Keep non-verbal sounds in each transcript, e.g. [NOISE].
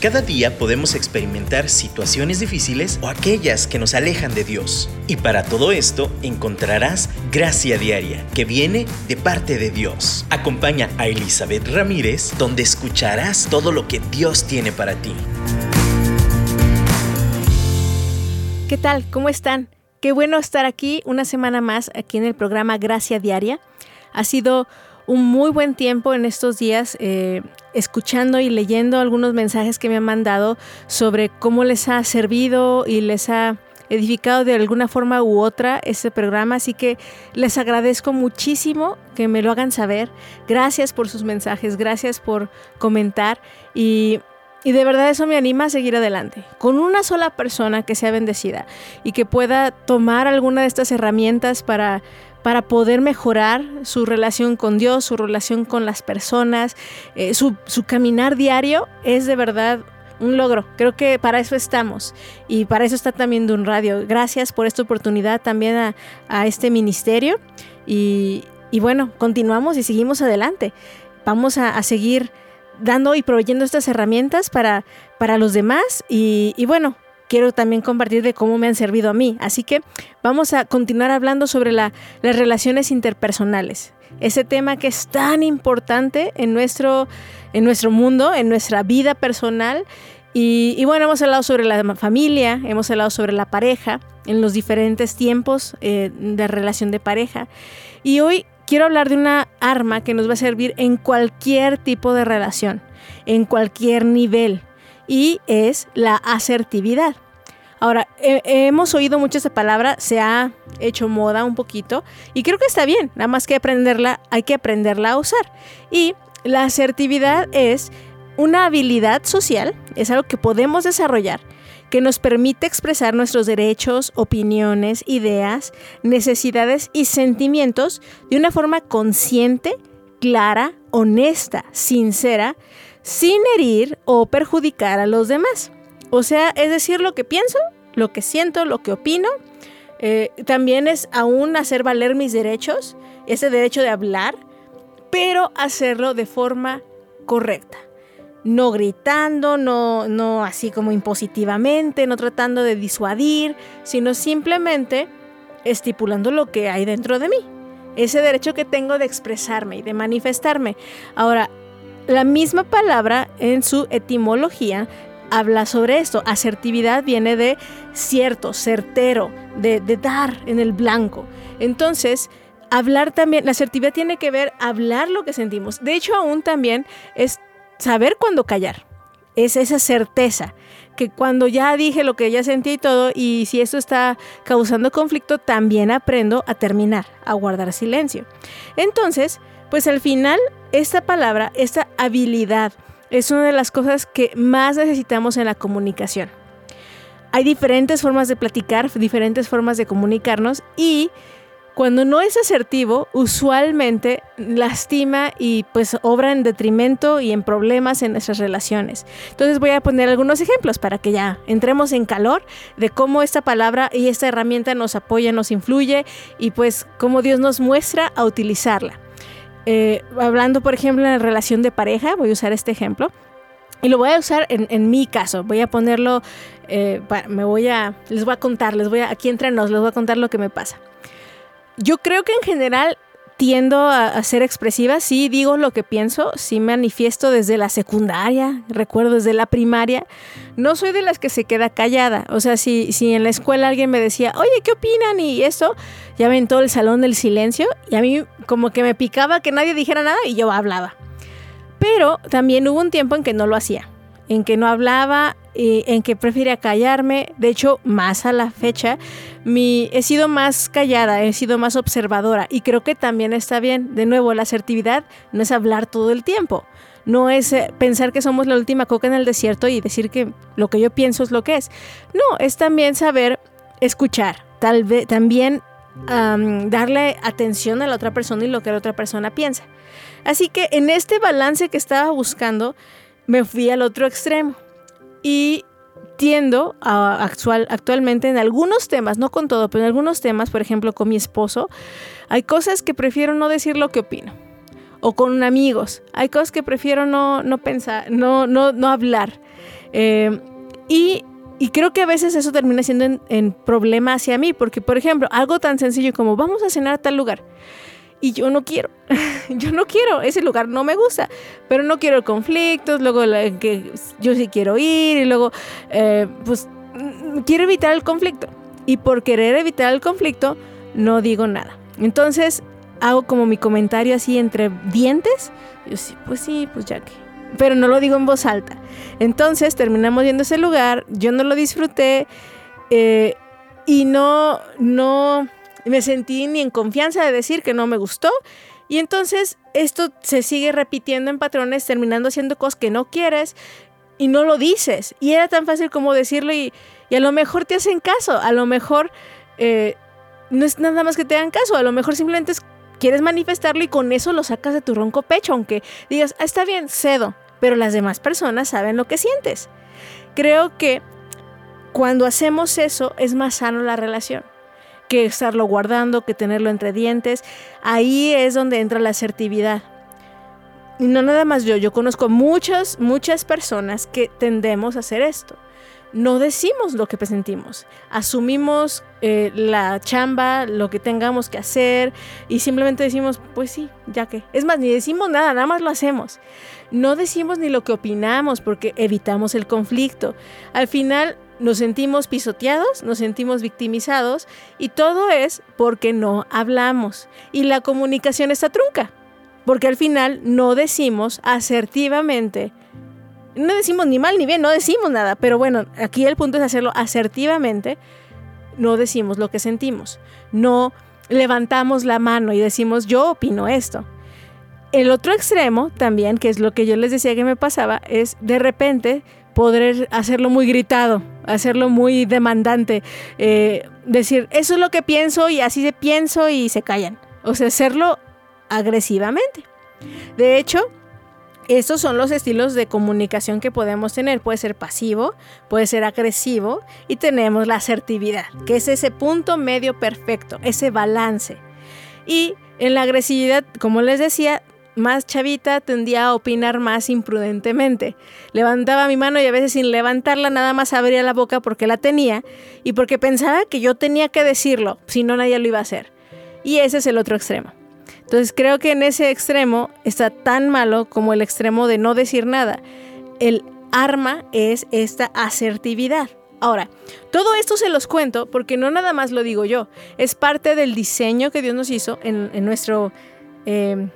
Cada día podemos experimentar situaciones difíciles o aquellas que nos alejan de Dios. Y para todo esto encontrarás gracia diaria que viene de parte de Dios. Acompaña a Elizabeth Ramírez donde escucharás todo lo que Dios tiene para ti. ¿Qué tal? ¿Cómo están? Qué bueno estar aquí una semana más aquí en el programa Gracia Diaria. Ha sido un muy buen tiempo en estos días eh, escuchando y leyendo algunos mensajes que me han mandado sobre cómo les ha servido y les ha edificado de alguna forma u otra este programa, así que les agradezco muchísimo que me lo hagan saber. Gracias por sus mensajes, gracias por comentar y, y de verdad eso me anima a seguir adelante. Con una sola persona que sea bendecida y que pueda tomar alguna de estas herramientas para para poder mejorar su relación con Dios, su relación con las personas, eh, su, caminar diario es de verdad un logro. Creo que para eso estamos y para eso está también de un radio. Gracias por esta oportunidad también a, este ministerio y, bueno, continuamos y seguimos adelante. Vamos a, seguir dando y proveyendo estas herramientas para, para los demás y, y bueno, quiero también compartir de cómo me han servido a mí. Así que vamos a continuar hablando sobre las relaciones interpersonales. Ese tema que es tan importante en nuestro, en nuestro mundo, en nuestra vida personal. Y, bueno, hemos hablado sobre la familia, hemos hablado sobre la pareja en los diferentes tiempos eh, de relación de pareja. Y hoy quiero hablar de una arma que nos va a servir en cualquier tipo de relación, en cualquier nivel y es la asertividad. Ahora, hemos oído mucho esa palabra, se ha hecho moda un poquito y creo que está bien, nada más que aprenderla, hay que aprenderla a usar. Y la asertividad es una habilidad social, es algo que podemos desarrollar, que nos permite expresar nuestros derechos, opiniones, ideas, necesidades y sentimientos de una forma consciente, clara, honesta, sincera, sin herir o perjudicar a los demás. O sea, es decir, lo que pienso, lo que siento, lo que opino. Eh, también es aún hacer valer mis derechos, ese derecho de hablar, pero hacerlo de forma correcta. No gritando, no, no así como impositivamente, no tratando de disuadir, sino simplemente estipulando lo que hay dentro de mí. Ese derecho que tengo de expresarme y de manifestarme. Ahora, la misma palabra en su etimología habla sobre esto. Asertividad viene de cierto, certero, de, dar en el blanco. Entonces, hablar también, la asertividad tiene que ver hablar lo que sentimos. De hecho, aún también es saber cuándo callar. Es esa certeza que cuando ya dije lo que ya sentí y todo, y si esto está causando conflicto, también aprendo a terminar, a guardar silencio. Entonces, pues al final, esta palabra, esta habilidad, es una de las cosas que más necesitamos en la comunicación. Hay diferentes formas de platicar, diferentes formas de comunicarnos y cuando no es asertivo, usualmente lastima y pues obra en detrimento y en problemas en nuestras relaciones. Entonces voy a poner algunos ejemplos para que ya entremos en calor de cómo esta palabra y esta herramienta nos apoya, nos influye y pues cómo Dios nos muestra a utilizarla. Eh, hablando, por ejemplo, en la relación de pareja, voy a usar este ejemplo. Y lo voy a usar en, mi caso. Voy a ponerlo, eh, me voy a, les voy a contar, les voy a, aquí entre nos, les voy a contar lo que me pasa. Yo creo que en general tiendo a, ser expresiva, sí digo lo que pienso, sí manifiesto desde la secundaria, recuerdo desde la primaria. No soy de las que se queda callada. O sea, si, si en la escuela alguien me decía, oye, ¿qué opinan? Y esto, ya ven todo el salón del silencio. Y a mí como que me picaba que nadie dijera nada y yo hablaba. Pero también hubo un tiempo en que no lo hacía, en que no hablaba, en que prefería callarme. De hecho, más a la fecha, mi, he sido más callada, he sido más observadora y creo que también está bien. De nuevo, la asertividad no es hablar todo el tiempo. No es eh, pensar que somos la última coca en el desierto y decir que lo que yo pienso es lo que es. No, es también saber escuchar, tal vez también darle atención a la otra persona y lo que la otra persona piensa. Así que en este balance que estaba buscando, me fui al otro extremo y tiendo actualmente en algunos temas, no con todo, pero en algunos temas, por ejemplo, con mi esposo, hay cosas que prefiero no decir lo que opino. o con amigos. Hay cosas que prefiero no, no pensar, no, no, no hablar. Eh, y, creo que a veces eso termina siendo en, en, problema hacia mí, porque por ejemplo, algo tan sencillo como vamos a cenar a tal lugar. Y yo no quiero, [LAUGHS] yo no quiero, ese lugar no me gusta, pero no quiero conflictos, luego que yo sí quiero ir y luego, eh, pues, mm, quiero evitar el conflicto. Y por querer evitar el conflicto, no digo nada. Entonces, hago como mi comentario así entre dientes. Yo sí, pues sí, pues ya que. Pero no lo digo en voz alta. Entonces terminamos yendo a ese lugar, yo no lo disfruté eh, y no, no me sentí ni en confianza de decir que no me gustó. Y entonces esto se sigue repitiendo en patrones, terminando haciendo cosas que no quieres y no lo dices. Y era tan fácil como decirlo y, a lo mejor te hacen caso, a lo mejor eh, no es nada más que te hagan caso, a lo mejor simplemente quieres manifestarlo y con eso lo sacas de tu ronco pecho, aunque digas, ah, está bien, cedo, pero las demás personas saben lo que sientes. Creo que cuando hacemos eso es más sano la relación que estarlo guardando, que tenerlo entre dientes. Ahí es donde entra la asertividad. Y no nada más yo, yo conozco muchas, muchas personas que tendemos a hacer esto no decimos lo que sentimos. Asumimos eh, la chamba, lo que tengamos que hacer y simplemente decimos, pues sí, ya que. Es más, ni decimos nada, nada más lo hacemos. No decimos ni lo que opinamos porque evitamos el conflicto. Al final nos sentimos pisoteados, nos sentimos victimizados y todo es porque no hablamos. Y la comunicación está trunca, porque al final no decimos asertivamente no decimos ni mal ni bien, no decimos nada, pero bueno, aquí el punto es hacerlo asertivamente, no decimos lo que sentimos, no levantamos la mano y decimos yo opino esto. El otro extremo también, que es lo que yo les decía que me pasaba, es de repente poder hacerlo muy gritado, hacerlo muy demandante, eh, decir, eso es lo que pienso y así se pienso y se callan. O sea, hacerlo agresivamente. De hecho, estos son los estilos de comunicación que podemos tener. Puede ser pasivo, puede ser agresivo y tenemos la asertividad, que es ese punto medio perfecto, ese balance. Y en la agresividad, como les decía, más chavita tendía a opinar más imprudentemente. Levantaba mi mano y a veces sin levantarla nada más abría la boca porque la tenía y porque pensaba que yo tenía que decirlo, si no nadie lo iba a hacer. Y ese es el otro extremo. Entonces creo que en ese extremo está tan malo como el extremo de no decir nada. El arma es esta asertividad. Ahora, todo esto se los cuento porque no nada más lo digo yo, es parte del diseño que Dios nos hizo en, nuestro, em,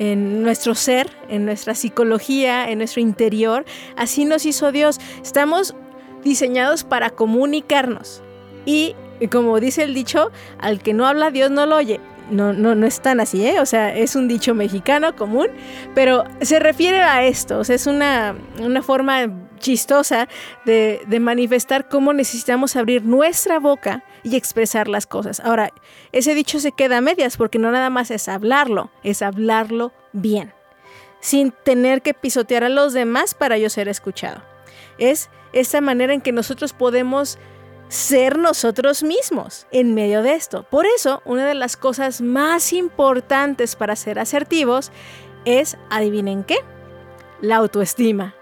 en nuestro ser, en nuestra psicología, en nuestro interior. Así nos hizo Dios. Estamos diseñados para comunicarnos. Y como dice el dicho, al que no habla Dios no lo oye no, no, no es tan así, ¿eh? O sea, es un dicho mexicano común, pero se refiere a esto, o sea, es una, forma chistosa de, manifestar cómo necesitamos abrir nuestra boca y expresar las cosas. Ahora, ese dicho se queda a medias porque no nada más es hablarlo, es hablarlo bien, sin tener que pisotear a los demás para yo ser escuchado. Es esa manera en que nosotros podemos ser nosotros mismos en medio de esto. Por eso, una de las cosas más importantes para ser asertivos es, adivinen qué, la autoestima.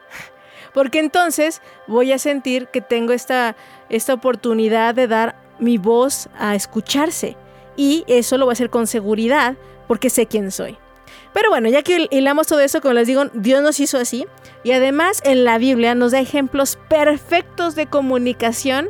Porque entonces voy a sentir que tengo esta, esta oportunidad de dar mi voz a escucharse. Y eso lo voy a hacer con seguridad porque sé quién soy. Pero bueno, ya que hilamos todo eso, como les digo, Dios nos hizo así. Y además en la Biblia nos da ejemplos perfectos de comunicación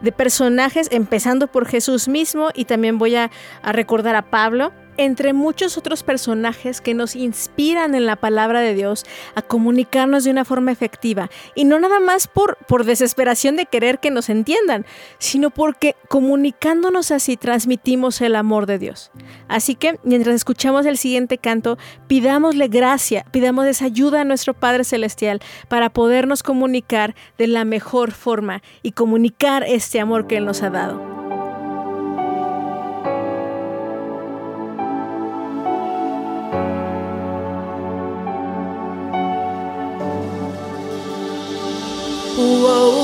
de personajes, empezando por Jesús mismo y también voy a, a recordar a Pablo entre muchos otros personajes que nos inspiran en la palabra de Dios a comunicarnos de una forma efectiva. Y no nada más por, por desesperación de querer que nos entiendan, sino porque comunicándonos así transmitimos el amor de Dios. Así que mientras escuchamos el siguiente canto, pidámosle gracia, pidamos esa ayuda a nuestro Padre Celestial para podernos comunicar de la mejor forma y comunicar este amor que Él nos ha dado. Whoa.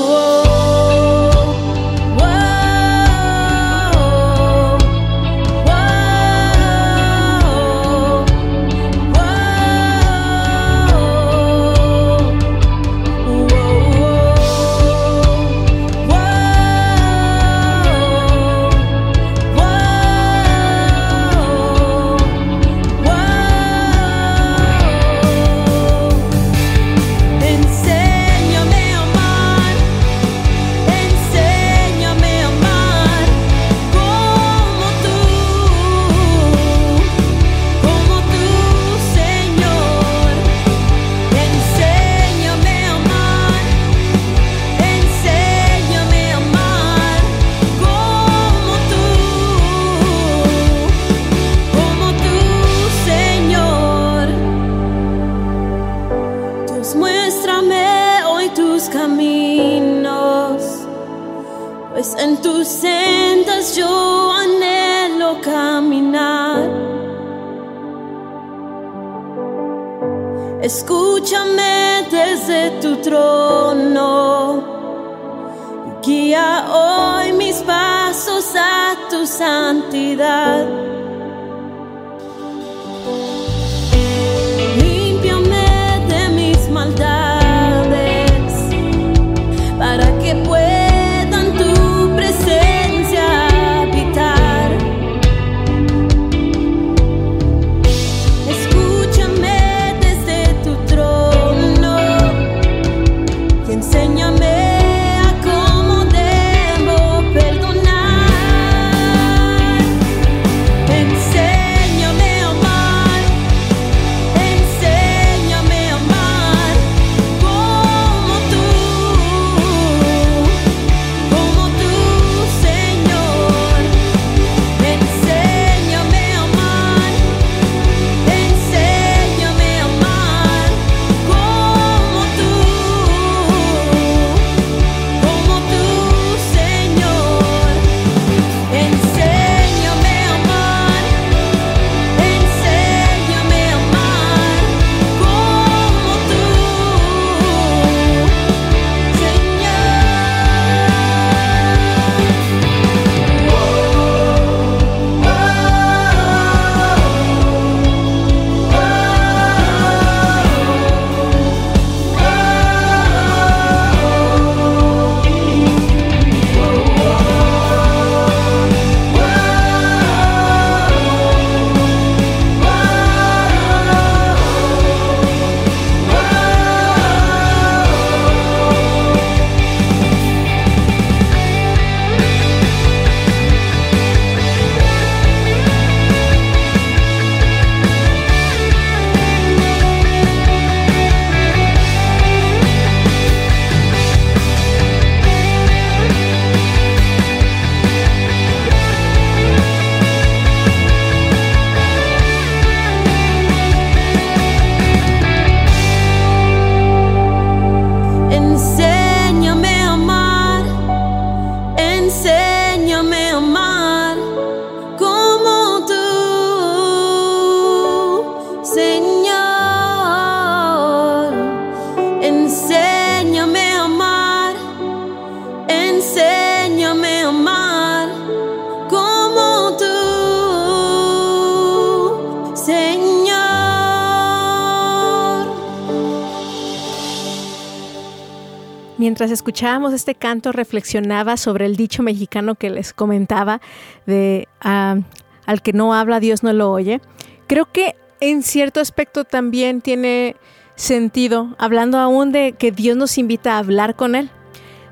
Mientras escuchábamos este canto reflexionaba sobre el dicho mexicano que les comentaba de ah, al que no habla Dios no lo oye. Creo que en cierto aspecto también tiene sentido, hablando aún de que Dios nos invita a hablar con Él.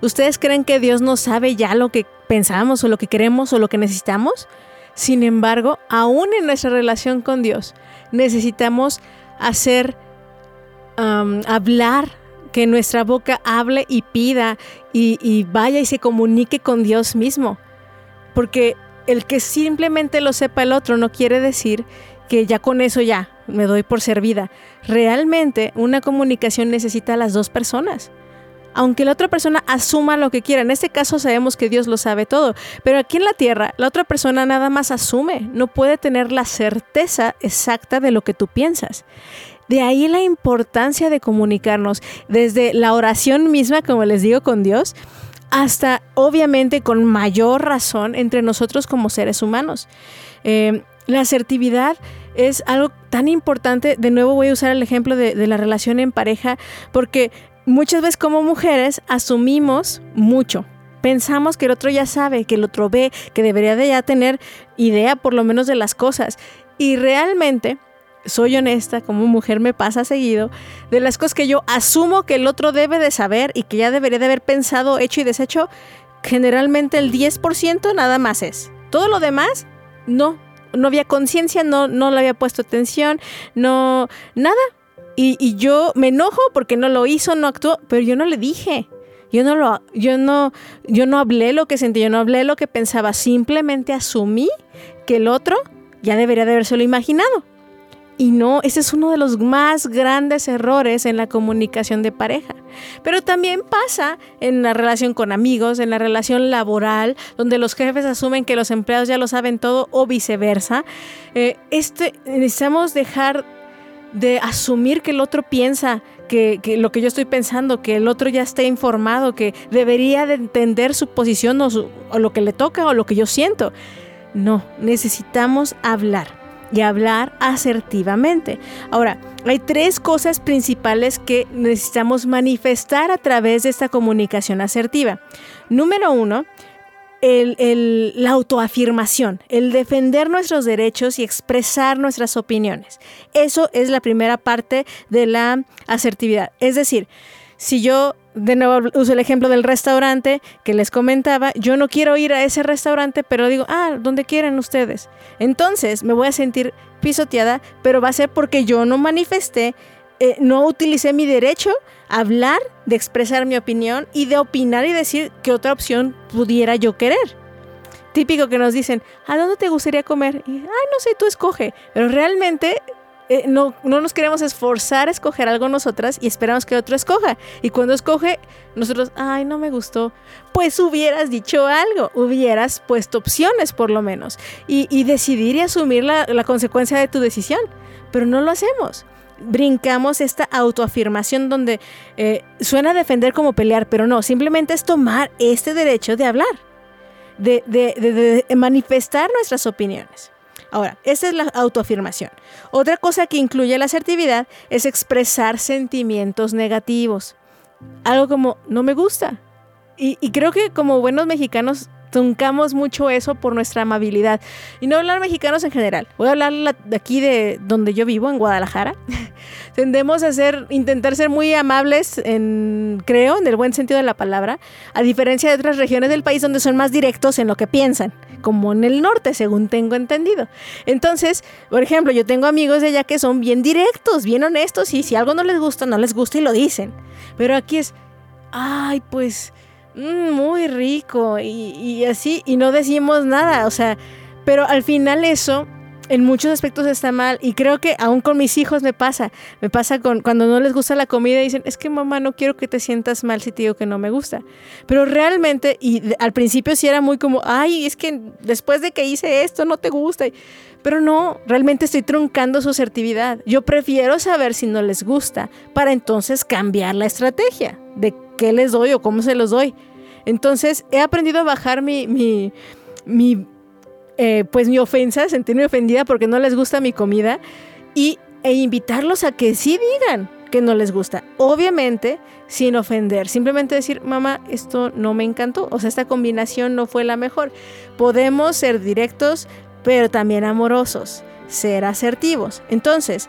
¿Ustedes creen que Dios no sabe ya lo que pensamos o lo que queremos o lo que necesitamos? Sin embargo, aún en nuestra relación con Dios, necesitamos hacer, hablar que nuestra boca hable y pida y, vaya y se comunique con Dios mismo. Porque el que simplemente lo sepa el otro no quiere decir que ya con eso ya me doy por servida. Realmente una comunicación necesita a las dos personas. Aunque la otra persona asuma lo que quiera, en este caso sabemos que Dios lo sabe todo, pero aquí en la tierra la otra persona nada más asume, no puede tener la certeza exacta de lo que tú piensas. De ahí la importancia de comunicarnos desde la oración misma, como les digo, con Dios, hasta obviamente con mayor razón entre nosotros como seres humanos. Eh, la asertividad es algo tan importante, de nuevo voy a usar el ejemplo de, de la relación en pareja, porque muchas veces como mujeres asumimos mucho, pensamos que el otro ya sabe, que el otro ve, que debería de ya tener idea por lo menos de las cosas. Y realmente soy honesta, como mujer me pasa seguido, de las cosas que yo asumo que el otro debe de saber y que ya debería de haber pensado, hecho y deshecho, generalmente el 10% nada más es. Todo lo demás, no, no había conciencia, no, no le había puesto atención, no, nada. Y, yo me enojo porque no lo hizo, no actuó, pero yo no le dije. Yo no lo, yo no, yo no hablé lo que sentí, yo no hablé lo que pensaba, simplemente asumí que el otro ya debería de haberse lo imaginado. Y no, ese es uno de los más grandes errores en la comunicación de pareja. Pero también pasa en la relación con amigos, en la relación laboral, donde los jefes asumen que los empleados ya lo saben todo o viceversa. Eh, este, necesitamos dejar de asumir que el otro piensa que, lo que yo estoy pensando, que el otro ya esté informado, que debería de entender su posición o, o lo que le toca o lo que yo siento. No, necesitamos hablar y hablar asertivamente. Ahora, hay tres cosas principales que necesitamos manifestar a través de esta comunicación asertiva. Número uno, la autoafirmación, el defender nuestros derechos y expresar nuestras opiniones. Eso es la primera parte de la asertividad. Es decir, si yo de nuevo uso el ejemplo del restaurante que les comentaba, yo no quiero ir a ese restaurante, pero digo, ah, donde quieran ustedes. Entonces me voy a sentir pisoteada, pero va a ser porque yo no manifesté, eh, no utilicé mi derecho a hablar, de expresar mi opinión y de opinar y decir qué otra opción pudiera yo querer. Típico que nos dicen, ¿a dónde te gustaría comer? Y, ay, no sé, tú escoge. Pero realmente eh, no, no, nos queremos esforzar a escoger algo nosotras y esperamos que otro escoja. Y cuando escoge, nosotros, ay, no me gustó. Pues hubieras dicho algo, hubieras puesto opciones por lo menos. Y, decidir y asumir la, consecuencia de tu decisión. Pero no lo hacemos. Brincamos esta autoafirmación donde eh, suena defender como pelear, pero no, simplemente es tomar este derecho de hablar, de manifestar nuestras opiniones. Ahora, esa es la autoafirmación. Otra cosa que incluye la asertividad es expresar sentimientos negativos. Algo como, no me gusta. Y, creo que como buenos mexicanos truncamos mucho eso por nuestra amabilidad. Y no hablar mexicanos en general. Voy a hablar de aquí de donde yo vivo, en Guadalajara. [LAUGHS] Tendemos a ser, intentar ser muy amables, en, creo, en el buen sentido de la palabra, a diferencia de otras regiones del país donde son más directos en lo que piensan, como en el norte, según tengo entendido. Entonces, por ejemplo, yo tengo amigos de allá que son bien directos, bien honestos, y si algo no les gusta, no les gusta y lo dicen. Pero aquí es, ay, pues Mm, muy rico y, así, y no decimos nada, o sea, pero al final eso en muchos aspectos está mal y creo que aún con mis hijos me pasa, me pasa con cuando no les gusta la comida dicen, es que mamá no quiero que te sientas mal si te digo que no me gusta, pero realmente, y al principio sí era muy como, ay, es que después de que hice esto no te gusta, pero no, realmente estoy truncando su asertividad, yo prefiero saber si no les gusta para entonces cambiar la estrategia de qué les doy o cómo se los doy. Entonces he aprendido a bajar mi, mi, eh, pues mi ofensa, sentirme ofendida porque no les gusta mi comida y, e invitarlos a que sí digan que no les gusta. Obviamente sin ofender, simplemente decir, mamá, esto no me encantó, o sea, esta combinación no fue la mejor. Podemos ser directos, pero también amorosos, ser asertivos. Entonces,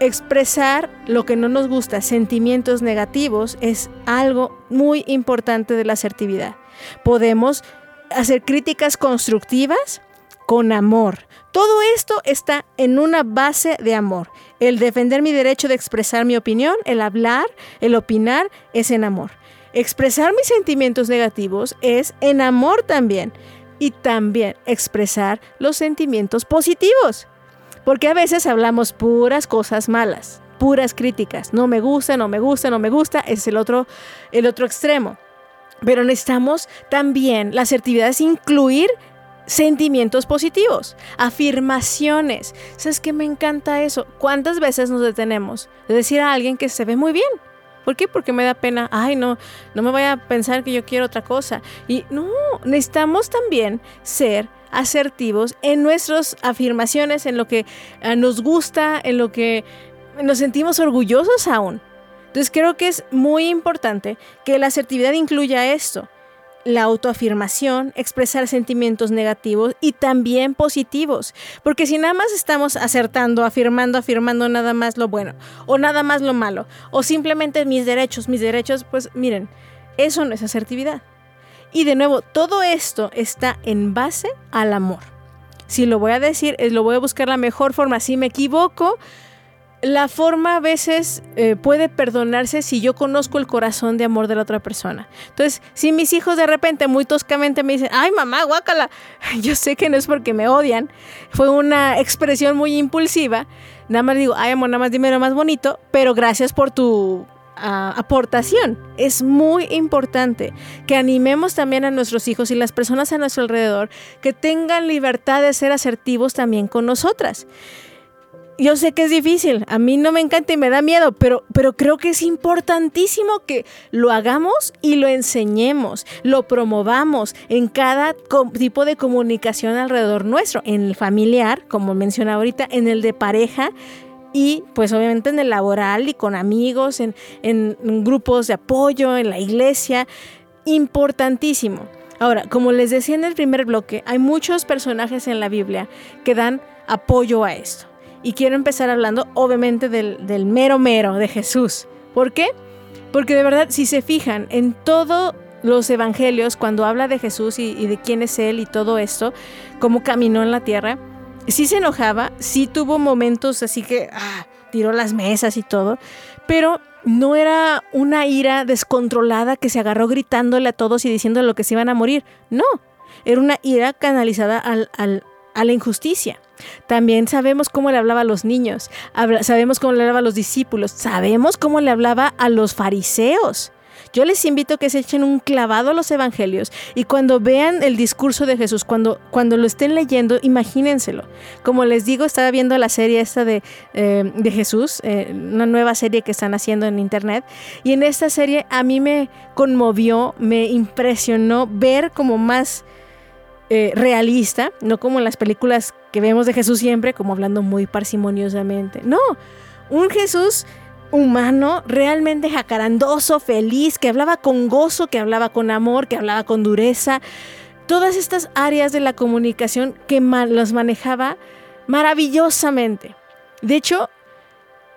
expresar lo que no nos gusta, sentimientos negativos, es algo muy importante de la asertividad. Podemos hacer críticas constructivas con amor. Todo esto está en una base de amor. El defender mi derecho de expresar mi opinión, el hablar, el opinar, es en amor. Expresar mis sentimientos negativos es en amor también. Y también expresar los sentimientos positivos. Porque a veces hablamos puras cosas malas, puras críticas. No me gusta, no me gusta, no me gusta. Es el otro, el otro extremo. Pero necesitamos también, la asertividad es incluir sentimientos positivos, afirmaciones. ¿Sabes qué me encanta eso? ¿Cuántas veces nos detenemos de decir a alguien que se ve muy bien? ¿Por qué? Porque me da pena. Ay, no, no me voy a pensar que yo quiero otra cosa. Y no, necesitamos también ser asertivos en nuestras afirmaciones, en lo que eh, nos gusta, en lo que nos sentimos orgullosos aún. Entonces creo que es muy importante que la asertividad incluya esto, la autoafirmación, expresar sentimientos negativos y también positivos. Porque si nada más estamos acertando, afirmando, afirmando nada más lo bueno o nada más lo malo, o simplemente mis derechos, mis derechos, pues miren, eso no es asertividad. Y de nuevo, todo esto está en base al amor. Si lo voy a decir, lo voy a buscar la mejor forma. Si me equivoco, la forma a veces eh, puede perdonarse si yo conozco el corazón de amor de la otra persona. Entonces, si mis hijos de repente muy toscamente me dicen, ay mamá, guácala, [LAUGHS] yo sé que no es porque me odian, fue una expresión muy impulsiva, nada más digo, ay amor, nada más dime lo más bonito, pero gracias por tu aportación. Es muy importante que animemos también a nuestros hijos y las personas a nuestro alrededor que tengan libertad de ser asertivos también con nosotras. yo sé que es difícil, a mí no me encanta y me da miedo, pero, pero creo que es importantísimo que lo hagamos y lo enseñemos, lo promovamos en cada tipo de comunicación alrededor nuestro, en el familiar, como mencionaba ahorita, en el de pareja, y pues obviamente en el laboral y con amigos, en, en, grupos de apoyo, en la iglesia. Importantísimo. Ahora, como les decía en el primer bloque, hay muchos personajes en la Biblia que dan apoyo a esto. Y quiero empezar hablando obviamente del, mero mero de Jesús. ¿Por qué? Porque de verdad, si se fijan en todos los evangelios, cuando habla de Jesús y, y, de quién es Él y todo esto, cómo caminó en la tierra, sí se enojaba, sí tuvo momentos así que ah, tiró las mesas y todo, pero no era una ira descontrolada que se agarró gritándole a todos y diciendo lo que se iban a morir. No, era una ira canalizada al, a la injusticia. También sabemos cómo le hablaba a los niños, sabemos cómo le hablaba a los discípulos, sabemos cómo le hablaba a los fariseos. Yo les invito a que se echen un clavado a los evangelios y cuando vean el discurso de Jesús, cuando, cuando lo estén leyendo, imagínenselo. Como les digo, estaba viendo la serie esta de, eh, de Jesús, eh, una nueva serie que están haciendo en internet, y en esta serie a mí me conmovió, me impresionó ver como más eh, realista, no como en las películas que vemos de Jesús siempre, como hablando muy parsimoniosamente. No, un Jesús humano, realmente jacarandoso, feliz, que hablaba con gozo, que hablaba con amor, que hablaba con dureza. Todas estas áreas de la comunicación que las manejaba maravillosamente. De hecho,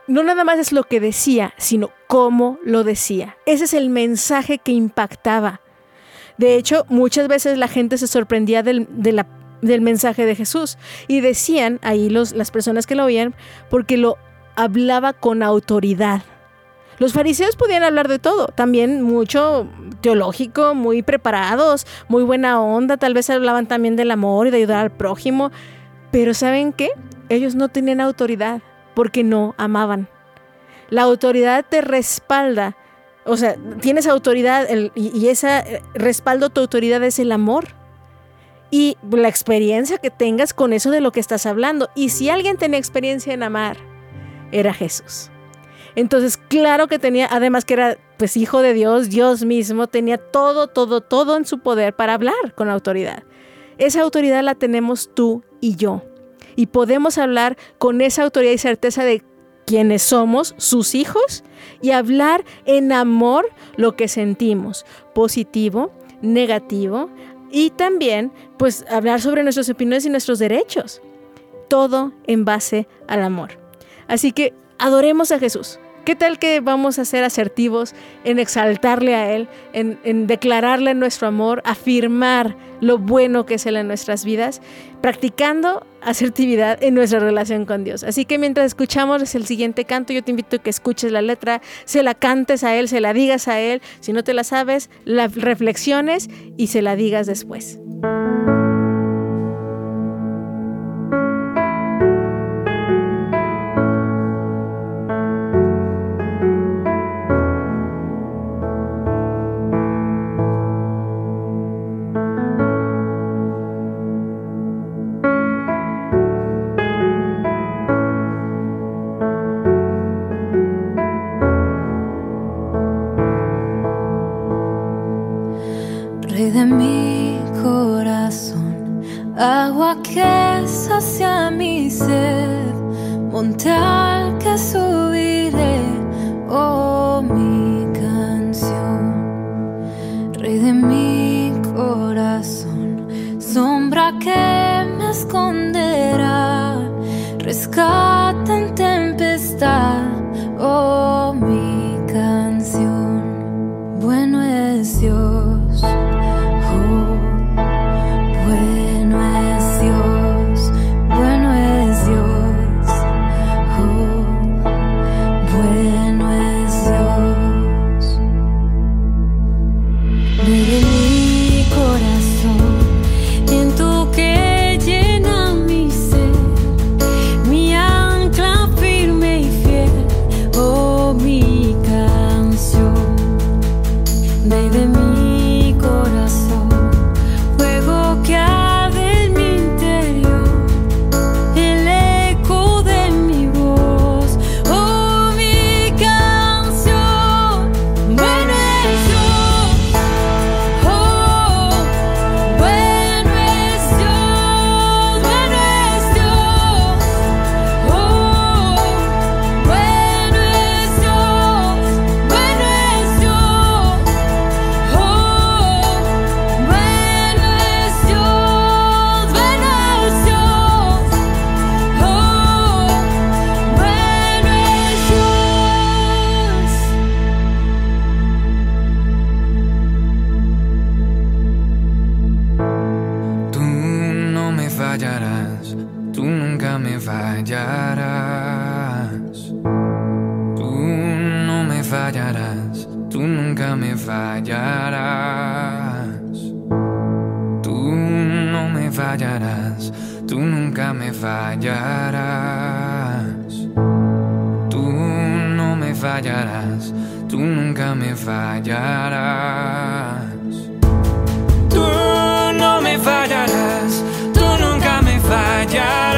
no nada más es lo que decía, sino cómo lo decía. Ese es el mensaje que impactaba. De hecho, muchas veces la gente se sorprendía del, del mensaje de Jesús y decían ahí los, las personas que lo oían porque lo hablaba con autoridad. Los fariseos podían hablar de todo, también mucho teológico, muy preparados, muy buena onda, tal vez hablaban también del amor y de ayudar al prójimo, pero ¿saben qué? Ellos no tenían autoridad porque no amaban. La autoridad te respalda, o sea, tienes autoridad y, y ese eh, respaldo tu autoridad es el amor y la experiencia que tengas con eso de lo que estás hablando. Y si alguien tiene experiencia en amar, era Jesús. Entonces, claro que tenía, además que era pues hijo de Dios, Dios mismo, tenía todo, todo, todo en su poder para hablar con autoridad. Esa autoridad la tenemos tú y yo. Y podemos hablar con esa autoridad y certeza de quiénes somos, sus hijos, y hablar en amor lo que sentimos, positivo, negativo, y también pues hablar sobre nuestras opiniones y nuestros derechos. Todo en base al amor. Así que adoremos a Jesús. ¿Qué tal que vamos a ser asertivos en exaltarle a Él, en, declararle nuestro amor, afirmar lo bueno que es Él en nuestras vidas, practicando asertividad en nuestra relación con Dios? Así que mientras escuchamos el siguiente canto, yo te invito a que escuches la letra, se la cantes a Él, se la digas a Él. Si no te la sabes, la reflexiones y se la digas después. Fallarás, tú nunca me fallarás. Tú no me fallarás, tú nunca me fallarás. Tú no me fallarás, tú nunca me fallarás. Tú no me fallarás, tú nunca me fallarás.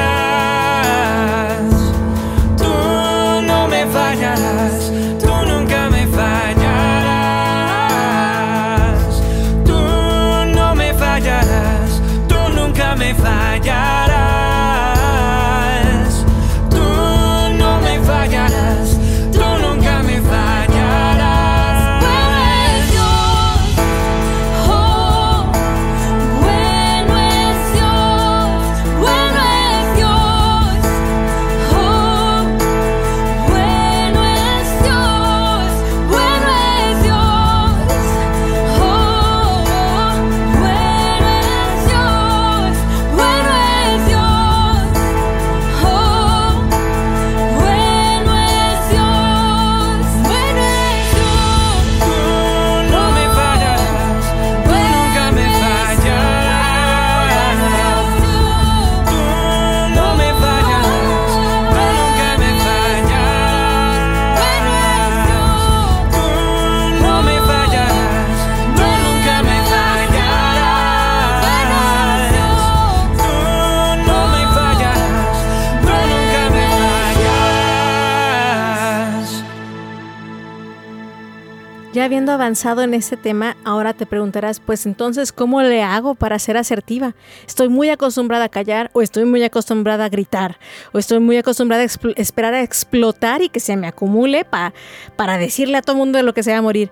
Ya habiendo avanzado en este tema, ahora te preguntarás, pues entonces, ¿cómo le hago para ser asertiva? ¿Estoy muy acostumbrada a callar o estoy muy acostumbrada a gritar? ¿O estoy muy acostumbrada a esperar a explotar y que se me acumule pa- para decirle a todo mundo de lo que se va a morir?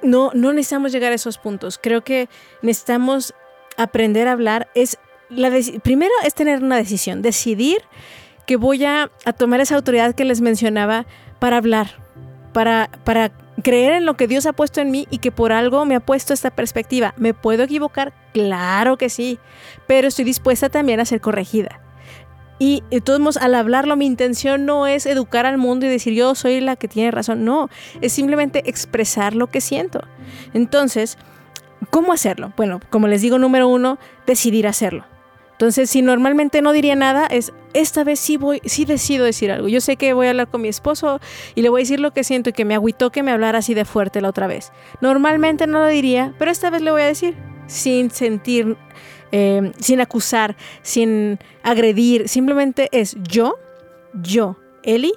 No, no necesitamos llegar a esos puntos. Creo que necesitamos aprender a hablar. Es la primero es tener una decisión, decidir que voy a, a tomar esa autoridad que les mencionaba para hablar, para, para creer en lo que Dios ha puesto en mí y que por algo me ha puesto esta perspectiva. ¿Me puedo equivocar? Claro que sí, pero estoy dispuesta también a ser corregida. Y de todos al hablarlo, mi intención no es educar al mundo y decir yo soy la que tiene razón. No, es simplemente expresar lo que siento. Entonces, ¿cómo hacerlo? Bueno, como les digo, número uno, decidir hacerlo. Entonces, si normalmente no diría nada, es esta vez sí voy, sí decido decir algo. Yo sé que voy a hablar con mi esposo y le voy a decir lo que siento y que me agüitó que me hablara así de fuerte la otra vez. Normalmente no lo diría, pero esta vez le voy a decir sin sentir, eh, sin acusar, sin agredir. Simplemente es yo, yo, Eli,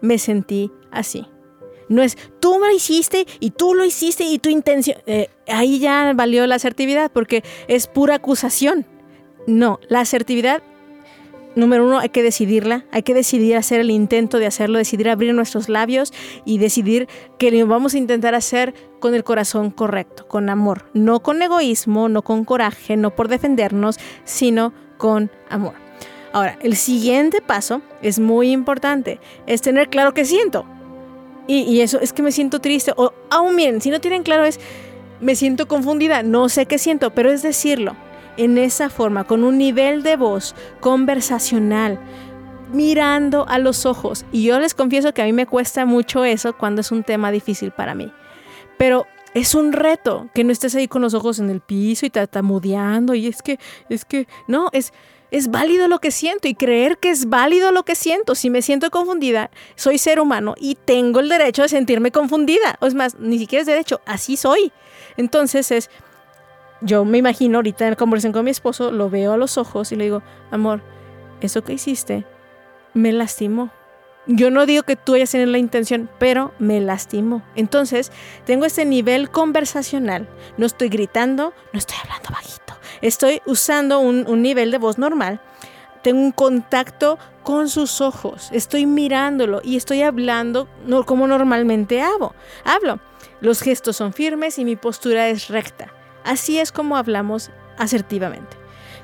me sentí así. No es tú me hiciste y tú lo hiciste y tu intención. eh, ahí ya valió la asertividad porque es pura acusación. No, la asertividad, número uno, hay que decidirla, hay que decidir hacer el intento de hacerlo, decidir abrir nuestros labios y decidir que lo vamos a intentar hacer con el corazón correcto, con amor, no con egoísmo, no con coraje, no por defendernos, sino con amor. Ahora, el siguiente paso es muy importante, es tener claro qué siento. Y, eso es que me siento triste. O aún miren, si no tienen claro es, me siento confundida, no sé qué siento, pero es decirlo en esa forma, con un nivel de voz conversacional, mirando a los ojos. Y yo les confieso que a mí me cuesta mucho eso cuando es un tema difícil para mí. Pero es un reto que no estés ahí con los ojos en el piso y tartamudeando. Y es que, es que, no, es, es válido lo que siento y creer que es válido lo que siento. Si me siento confundida, soy ser humano y tengo el derecho de sentirme confundida. O es más, ni siquiera es derecho, así soy. Entonces es, yo me imagino ahorita en conversación con mi esposo, lo veo a los ojos y le digo, amor, eso que hiciste me lastimó. Yo no digo que tú hayas tenido la intención, pero me lastimó. Entonces, tengo este nivel conversacional. No estoy gritando, no estoy hablando bajito. Estoy usando un, nivel de voz normal. Tengo un contacto con sus ojos. Estoy mirándolo y estoy hablando como normalmente hago. Hablo. Los gestos son firmes y mi postura es recta. Así es como hablamos asertivamente.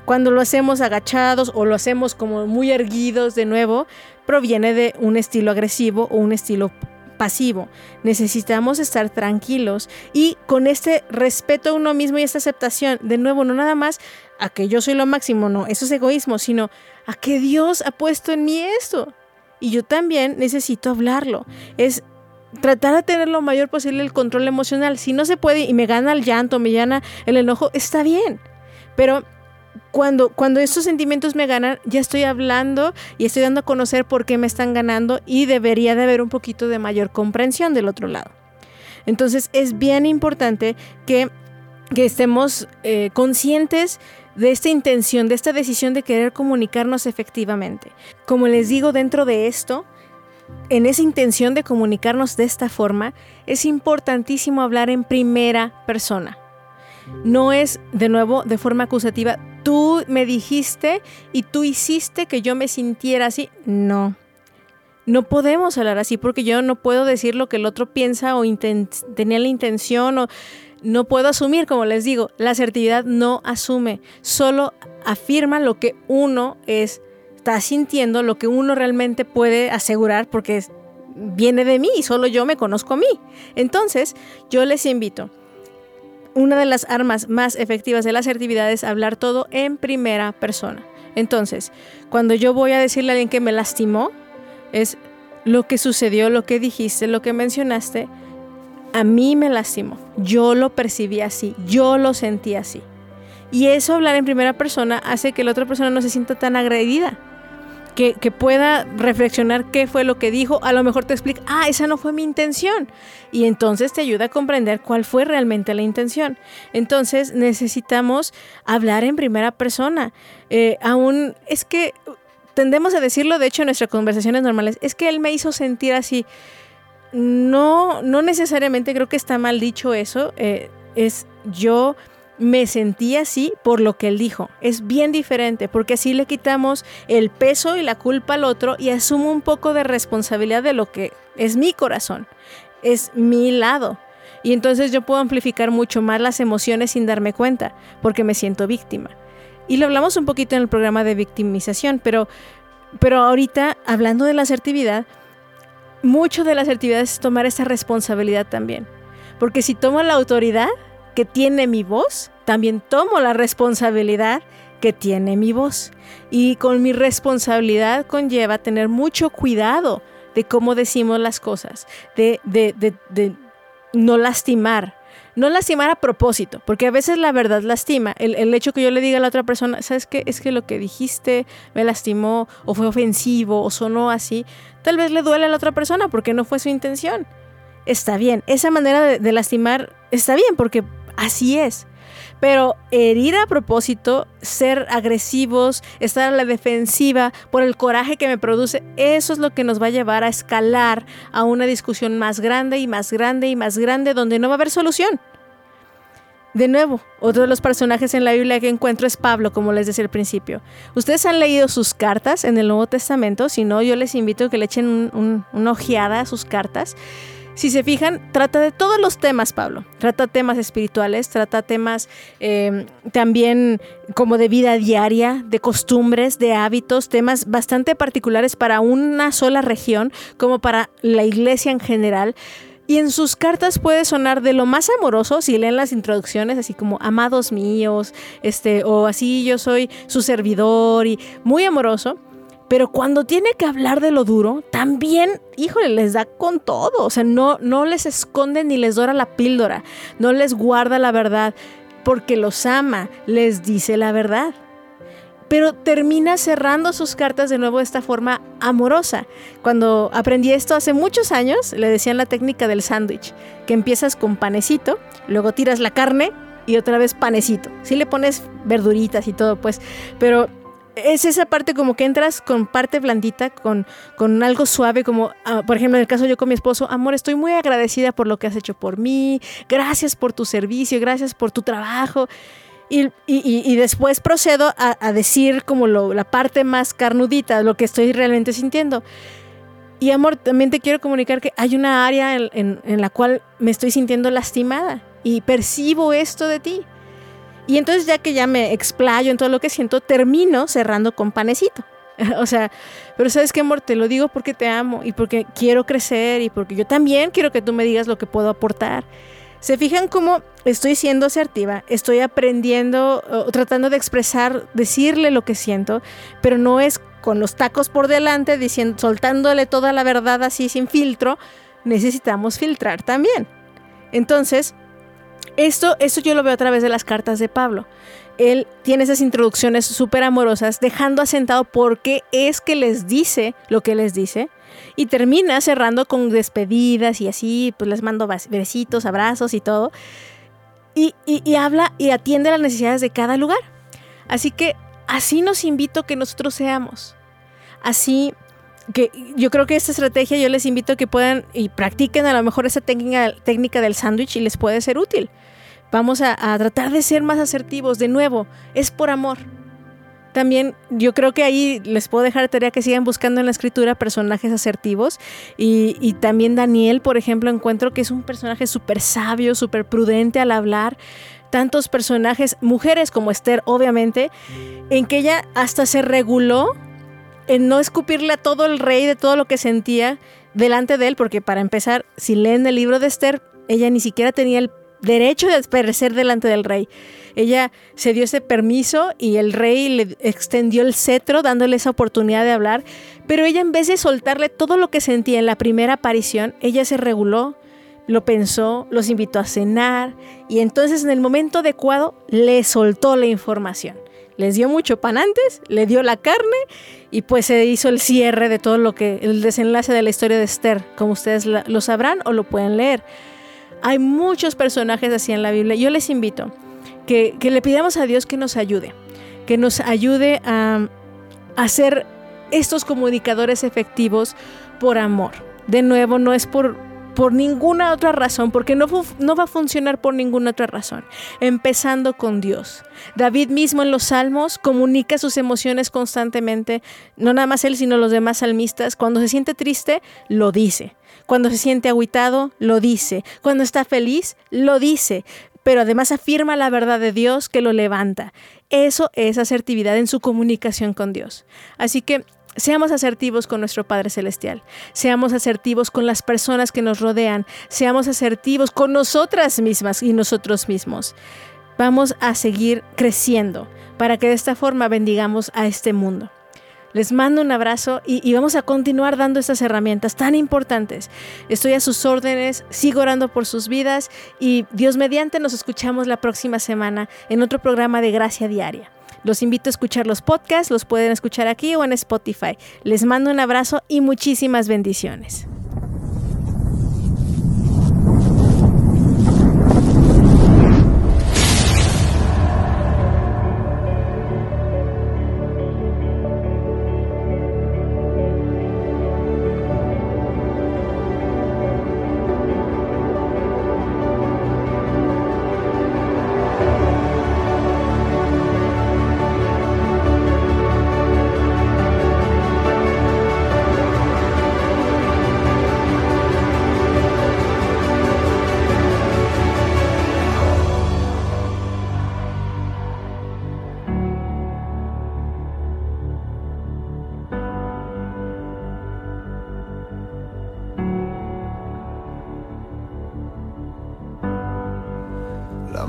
Cuando lo hacemos agachados o lo hacemos como muy erguidos de nuevo, proviene de un estilo agresivo o un estilo pasivo. Necesitamos estar tranquilos y con este respeto a uno mismo y esta aceptación, de nuevo, no nada más a que yo soy lo máximo, no, eso es egoísmo, sino a que Dios ha puesto en mí esto. Y yo también necesito hablarlo. Es tratar de tener lo mayor posible el control emocional. Si no se puede y me gana el llanto, me gana el enojo, está bien. Pero cuando, cuando estos sentimientos me ganan, ya estoy hablando y estoy dando a conocer por qué me están ganando y debería de haber un poquito de mayor comprensión del otro lado. Entonces es bien importante que, que estemos eh, conscientes de esta intención, de esta decisión de querer comunicarnos efectivamente. Como les digo, dentro de esto, en esa intención de comunicarnos de esta forma, es importantísimo hablar en primera persona. No es, de nuevo, de forma acusativa, tú me dijiste y tú hiciste que yo me sintiera así. No. No podemos hablar así porque yo no puedo decir lo que el otro piensa o tenía la intención o no puedo asumir, como les digo, la asertividad no asume, solo afirma lo que uno es, está sintiendo, lo que uno realmente puede asegurar porque viene de mí y solo yo me conozco a mí. Entonces, yo les invito una de las armas más efectivas de la asertividad es hablar todo en primera persona. Entonces, cuando yo voy a decirle a alguien que me lastimó, es lo que sucedió, lo que dijiste, lo que mencionaste, a mí me lastimó. Yo lo percibí así, yo lo sentí así. Y eso hablar en primera persona hace que la otra persona no se sienta tan agredida que, pueda reflexionar qué fue lo que dijo, a lo mejor te explica, ah, esa no fue mi intención. Y entonces te ayuda a comprender cuál fue realmente la intención. Entonces necesitamos hablar en primera persona. Eh, aún es que tendemos a decirlo, de hecho, en nuestras conversaciones normales, es que él me hizo sentir así. No, no necesariamente creo que está mal dicho eso. Eh, es yo me sentí así por lo que él dijo. Es bien diferente porque así le quitamos el peso y la culpa al otro y asumo un poco de responsabilidad de lo que es mi corazón, es mi lado. Y entonces yo puedo amplificar mucho más las emociones sin darme cuenta porque me siento víctima. Y lo hablamos un poquito en el programa de victimización, pero, pero ahorita hablando de la asertividad, mucho de la asertividad es tomar esa responsabilidad también. Porque si tomo la autoridad, que tiene mi voz, también tomo la responsabilidad que tiene mi voz. Y con mi responsabilidad conlleva tener mucho cuidado de cómo decimos las cosas, de, no lastimar. No lastimar a propósito, porque a veces la verdad lastima. El, el, hecho que yo le diga a la otra persona, ¿sabes qué? Es que lo que dijiste me lastimó, o fue ofensivo, o sonó así. Tal vez le duele a la otra persona porque no fue su intención. Está bien. Esa manera de lastimar está bien, porque Así es. Pero herir a propósito, ser agresivos, estar a la defensiva por el coraje que me produce, eso es lo que nos va a llevar a escalar a una discusión más grande y más grande y más grande donde no va a haber solución. De nuevo, otro de los personajes en la Biblia que encuentro es Pablo, como les decía al principio. Ustedes han leído sus cartas en el Nuevo Testamento, si no, yo les invito a que le echen una ojeada a sus cartas. Si se fijan, trata de todos los temas, Pablo. Trata temas espirituales, trata temas eh, también como de vida diaria, de costumbres, de hábitos, temas bastante particulares para una sola región, como para la iglesia en general. Y en sus cartas puede sonar de lo más amoroso, si leen las introducciones, así como amados míos, este, o así yo soy su servidor, y muy amoroso. Pero cuando tiene que hablar de lo duro, también, híjole, les da con todo. O sea, no, no les esconde ni les dora la píldora, no les guarda la verdad, porque los ama, les dice la verdad. Pero termina cerrando sus cartas de nuevo de esta forma amorosa. Cuando aprendí esto hace muchos años, le decían la técnica del sándwich, que empiezas con panecito, luego tiras la carne y otra vez panecito. Si le pones verduritas y todo, pues, pero es esa parte como que entras con parte blandita, con, con algo suave, como ah, por ejemplo en el caso yo con mi esposo, amor, estoy muy agradecida por lo que has hecho por mí, gracias por tu servicio, gracias por tu trabajo. Y, y, después procedo a, decir como la parte más carnudita, lo que estoy realmente sintiendo. Y amor, también te quiero comunicar que hay una área en, en la cual me estoy sintiendo lastimada y percibo esto de ti. Y entonces ya que ya me explayo en todo lo que siento, termino cerrando con panecito. [LAUGHS] o sea, pero sabes qué, amor, te lo digo porque te amo y porque quiero crecer y porque yo también quiero que tú me digas lo que puedo aportar. ¿Se fijan cómo estoy siendo asertiva? Estoy aprendiendo, o tratando de expresar, decirle lo que siento, pero no es con los tacos por delante, diciendo, soltándole toda la verdad así sin filtro. Necesitamos filtrar también. Entonces, esto, esto yo lo veo a través de las cartas de Pablo. Él tiene esas introducciones súper amorosas, dejando asentado por qué es que les dice lo que les dice. Y termina cerrando con despedidas y así, pues les mando besitos, abrazos y todo. Y, y habla y atiende las necesidades de cada lugar. Así que así nos invito que nosotros seamos. Así que yo creo que esta estrategia yo les invito a que puedan y practiquen a lo mejor esa técnica, técnica del sándwich y les puede ser útil. Vamos a, a, tratar de ser más asertivos. De nuevo, es por amor. También yo creo que ahí les puedo dejar tarea que sigan buscando en la escritura personajes asertivos. Y, y también Daniel, por ejemplo, encuentro que es un personaje súper sabio, súper prudente al hablar. Tantos personajes, mujeres como Esther, obviamente, en que ella hasta se reguló en no escupirle a todo el rey de todo lo que sentía delante de él, porque para empezar, si leen el libro de Esther, ella ni siquiera tenía el derecho de aparecer delante del rey. Ella se dio ese permiso y el rey le extendió el cetro dándole esa oportunidad de hablar, pero ella en vez de soltarle todo lo que sentía en la primera aparición, ella se reguló, lo pensó, los invitó a cenar y entonces en el momento adecuado le soltó la información les dio mucho pan antes, le dio la carne y pues se hizo el cierre de todo lo que, el desenlace de la historia de Esther, como ustedes lo sabrán o lo pueden leer. Hay muchos personajes así en la Biblia. Yo les invito que, que le pidamos a Dios que nos ayude, que nos ayude a, a ser estos comunicadores efectivos por amor. De nuevo, no es por, por ninguna otra razón, porque no, no, va a funcionar por ninguna otra razón. Empezando con Dios. David mismo en los salmos comunica sus emociones constantemente, no nada más él, sino los demás salmistas. Cuando se siente triste, lo dice. Cuando se siente aguitado, lo dice. Cuando está feliz, lo dice. Pero además afirma la verdad de Dios que lo levanta. Eso es asertividad en su comunicación con Dios. Así que Seamos asertivos con nuestro Padre Celestial, seamos asertivos con las personas que nos rodean, seamos asertivos con nosotras mismas y nosotros mismos. Vamos a seguir creciendo para que de esta forma bendigamos a este mundo. Les mando un abrazo y, vamos a continuar dando estas herramientas tan importantes. Estoy a sus órdenes, sigo orando por sus vidas y Dios mediante nos escuchamos la próxima semana en otro programa de Gracia Diaria. Los invito a escuchar los podcasts, los pueden escuchar aquí o en Spotify. Les mando un abrazo y muchísimas bendiciones.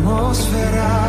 atmósfera